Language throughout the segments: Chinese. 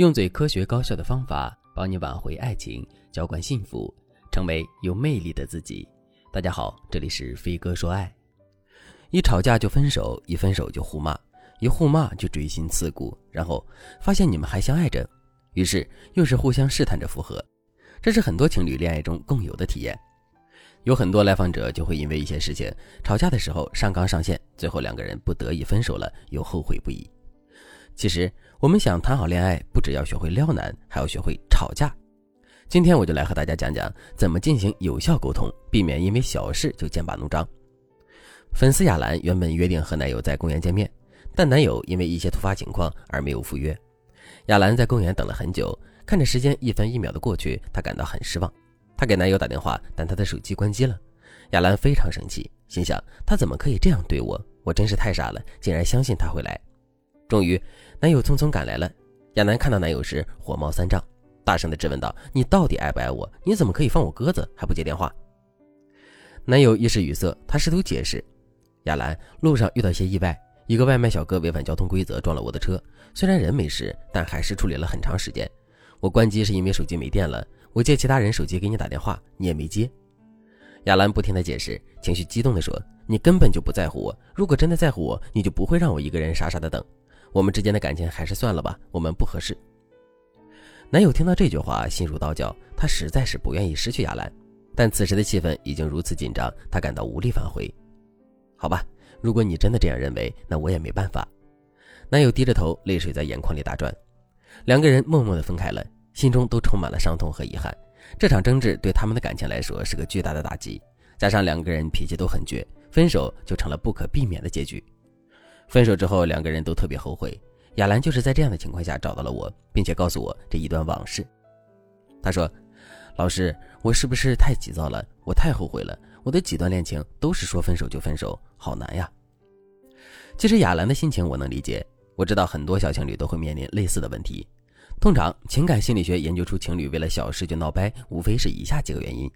用最科学高效的方法帮你挽回爱情，浇灌幸福，成为有魅力的自己。大家好，这里是飞哥说爱。一吵架就分手，一分手就互骂，一互骂就锥心刺骨，然后发现你们还相爱着，于是又是互相试探着复合。这是很多情侣恋爱中共有的体验。有很多来访者就会因为一些事情吵架的时候上纲上线，最后两个人不得已分手了，又后悔不已。其实，我们想谈好恋爱，不只要学会撩男，还要学会吵架。今天我就来和大家讲讲怎么进行有效沟通，避免因为小事就剑拔弩张。粉丝亚兰原本约定和男友在公园见面，但男友因为一些突发情况而没有赴约。亚兰在公园等了很久，看着时间一分一秒的过去，她感到很失望。她给男友打电话，但他的手机关机了。亚兰非常生气，心想他怎么可以这样对我？我真是太傻了，竟然相信他会来。终于，男友匆匆赶来了。亚楠看到男友时火冒三丈，大声的质问道：“你到底爱不爱我？你怎么可以放我鸽子还不接电话？”男友一时语塞，他试图解释：“亚兰，路上遇到些意外，一个外卖小哥违反交通规则撞了我的车，虽然人没事，但还是处理了很长时间。我关机是因为手机没电了，我借其他人手机给你打电话，你也没接。”亚兰不停的解释，情绪激动的说：“你根本就不在乎我，如果真的在乎我，你就不会让我一个人傻傻的等。”我们之间的感情还是算了吧，我们不合适。男友听到这句话，心如刀绞，他实在是不愿意失去亚兰，但此时的气氛已经如此紧张，他感到无力挽回。好吧，如果你真的这样认为，那我也没办法。男友低着头，泪水在眼眶里打转。两个人默默地分开了，心中都充满了伤痛和遗憾。这场争执对他们的感情来说是个巨大的打击，加上两个人脾气都很倔，分手就成了不可避免的结局。分手之后，两个人都特别后悔。亚兰就是在这样的情况下找到了我，并且告诉我这一段往事。他说：“老师，我是不是太急躁了？我太后悔了。我的几段恋情都是说分手就分手，好难呀。”其实亚兰的心情我能理解，我知道很多小情侣都会面临类似的问题。通常，情感心理学研究出情侣为了小事就闹掰，无非是以下几个原因。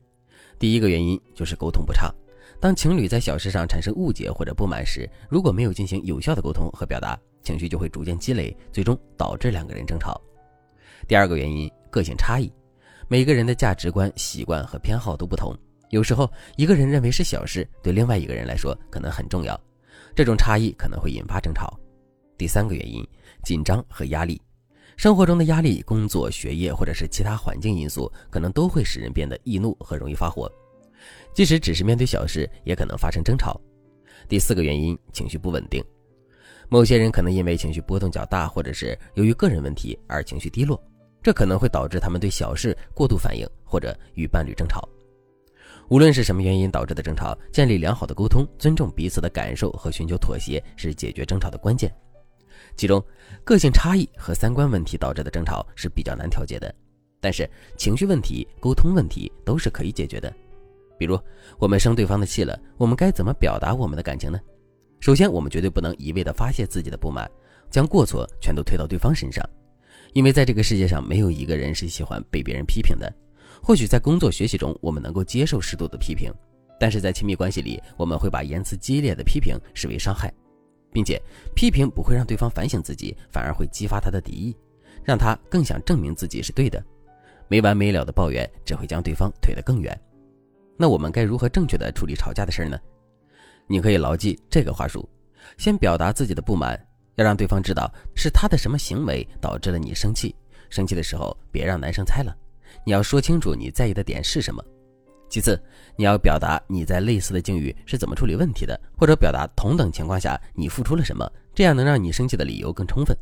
第一个原因就是沟通不畅。当情侣在小事上产生误解或者不满时，如果没有进行有效的沟通和表达，情绪就会逐渐积累，最终导致两个人争吵。第二个原因，个性差异，每个人的价值观、习惯和偏好都不同，有时候一个人认为是小事，对另外一个人来说可能很重要，这种差异可能会引发争吵。第三个原因，紧张和压力，生活中的压力、工作、学业或者是其他环境因素，可能都会使人变得易怒和容易发火。即使只是面对小事，也可能发生争吵。第四个原因，情绪不稳定。某些人可能因为情绪波动较大，或者是由于个人问题而情绪低落，这可能会导致他们对小事过度反应，或者与伴侣争吵。无论是什么原因导致的争吵，建立良好的沟通，尊重彼此的感受和寻求妥协，是解决争吵的关键。其中，个性差异和三观问题导致的争吵是比较难调节的，但是情绪问题、沟通问题都是可以解决的。比如，我们生对方的气了，我们该怎么表达我们的感情呢？首先，我们绝对不能一味地发泄自己的不满，将过错全都推到对方身上，因为在这个世界上，没有一个人是喜欢被别人批评的。或许在工作学习中，我们能够接受适度的批评，但是在亲密关系里，我们会把言辞激烈的批评视为伤害，并且批评不会让对方反省自己，反而会激发他的敌意，让他更想证明自己是对的。没完没了的抱怨只会将对方推得更远。那我们该如何正确的处理吵架的事呢？你可以牢记这个话术：先表达自己的不满，要让对方知道是他的什么行为导致了你生气。生气的时候别让男生猜了，你要说清楚你在意的点是什么。其次，你要表达你在类似的境遇是怎么处理问题的，或者表达同等情况下你付出了什么，这样能让你生气的理由更充分。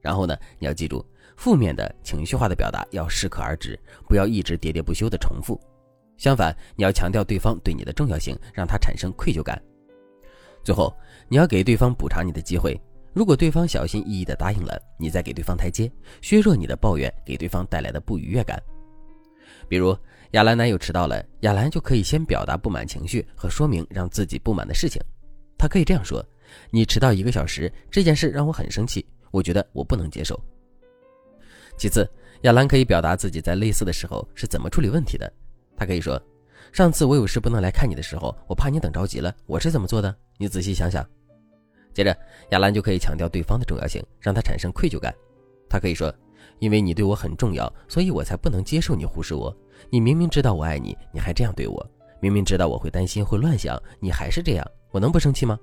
然后呢，你要记住，负面的情绪化的表达要适可而止，不要一直喋喋不休的重复。相反，你要强调对方对你的重要性，让他产生愧疚感。最后，你要给对方补偿你的机会。如果对方小心翼翼地答应了，你再给对方台阶，削弱你的抱怨给对方带来的不愉悦感。比如，亚兰男友迟到了，亚兰就可以先表达不满情绪和说明让自己不满的事情。他可以这样说：“你迟到一个小时，这件事让我很生气，我觉得我不能接受。”其次，亚兰可以表达自己在类似的时候是怎么处理问题的。他可以说：“上次我有事不能来看你的时候，我怕你等着急了，我是怎么做的？你仔细想想。”接着，亚兰就可以强调对方的重要性，让他产生愧疚感。他可以说：“因为你对我很重要，所以我才不能接受你忽视我。你明明知道我爱你，你还这样对我；明明知道我会担心、会乱想，你还是这样，我能不生气吗？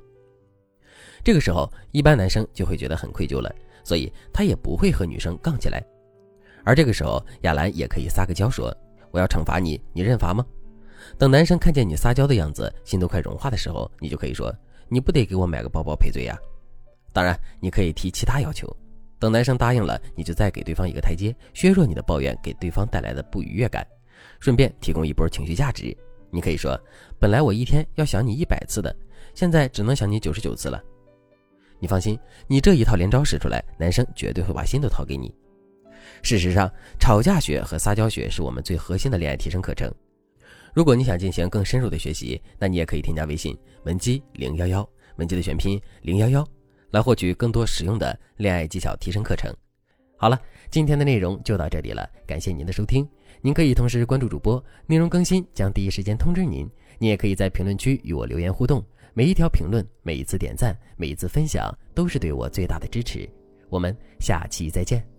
这个时候，一般男生就会觉得很愧疚了，所以他也不会和女生杠起来。而这个时候，亚兰也可以撒个娇说：“我要惩罚你，你认罚吗？”等男生看见你撒娇的样子，心都快融化的时候，你就可以说：“你不得给我买个包包赔罪呀？”当然，你可以提其他要求。等男生答应了，你就再给对方一个台阶，削弱你的抱怨给对方带来的不愉悦感，顺便提供一波情绪价值。你可以说：“本来我一天要想你一百次的，现在只能想你九十九次了。”你放心，你这一套连招使出来，男生绝对会把心都掏给你。事实上，吵架学和撒娇学是我们最核心的恋爱提升课程。如果你想进行更深入的学习，那你也可以添加微信文姬零幺幺，文姬的全拼零幺幺，来获取更多实用的恋爱技巧提升课程。好了，今天的内容就到这里了，感谢您的收听。您可以同时关注主播，内容更新将第一时间通知您。您也可以在评论区与我留言互动，每一条评论、每一次点赞、每一次分享，都是对我最大的支持。我们下期再见。